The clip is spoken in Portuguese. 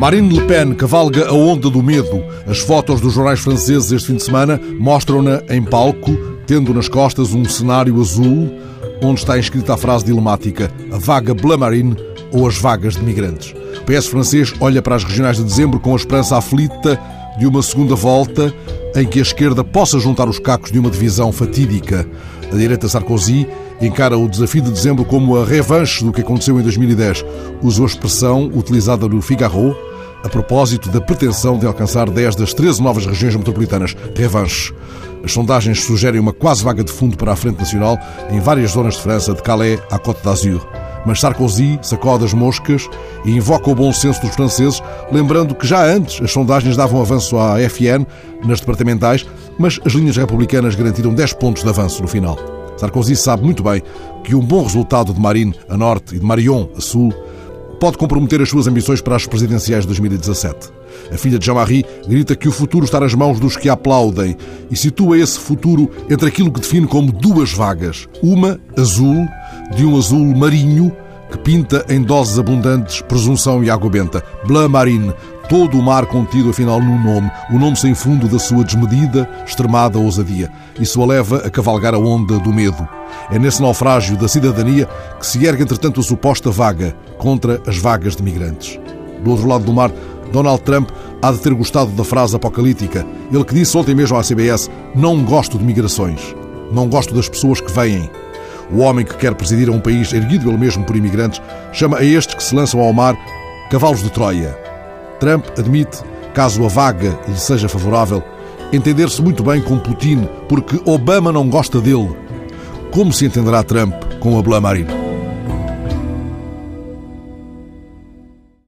Marine Le Pen cavalga a onda do medo. As fotos dos jornais franceses este fim de semana mostram-na em palco, tendo nas costas um cenário azul, onde está escrita a frase dilemática: a vaga Bleu Marine ou as vagas de migrantes. O PS francês olha para as regionais de dezembro com a esperança aflita de uma segunda volta em que a esquerda possa juntar os cacos de uma divisão fatídica. A direita Sarkozy encara o desafio de dezembro como a revanche do que aconteceu em 2010. Usou a expressão utilizada no Figaro a propósito da pretensão de alcançar 10 das 13 novas regiões metropolitanas. Revanche. As sondagens sugerem uma quase vaga de fundo para a Frente Nacional em várias zonas de França, de Calais à Côte d'Azur. Mas Sarkozy sacode as moscas e invoca o bom senso dos franceses, lembrando que já antes as sondagens davam avanço à FN nas departamentais, mas as linhas republicanas garantiram 10 pontos de avanço no final. Sarkozy sabe muito bem que um bom resultado de Marine a norte e de Marion a sul pode comprometer as suas ambições para as presidenciais de 2017. A filha de Jean-Marie grita que o futuro está nas mãos dos que aplaudem e situa esse futuro entre aquilo que define como duas vagas. Uma azul, de um azul marinho, que pinta em doses abundantes presunção e água benta. Bleu Marine, todo o mar contido afinal num nome, o nome sem fundo da sua desmedida, extremada ousadia. Isso a leva a cavalgar a onda do medo. É nesse naufrágio da cidadania que se ergue, entretanto, a suposta vaga contra as vagas de migrantes. Do outro lado do mar, Donald Trump há de ter gostado da frase apocalíptica. Ele que disse ontem mesmo à CBS: Não gosto de migrações. Não gosto das pessoas que vêm. O homem que quer presidir a um país erguido ele mesmo por imigrantes chama a estes que se lançam ao mar cavalos de Troia. Trump admite, caso a vaga lhe seja favorável, entender-se muito bem com Putin, porque Obama não gosta dele. Como se entenderá Trump com a Bleu Marine?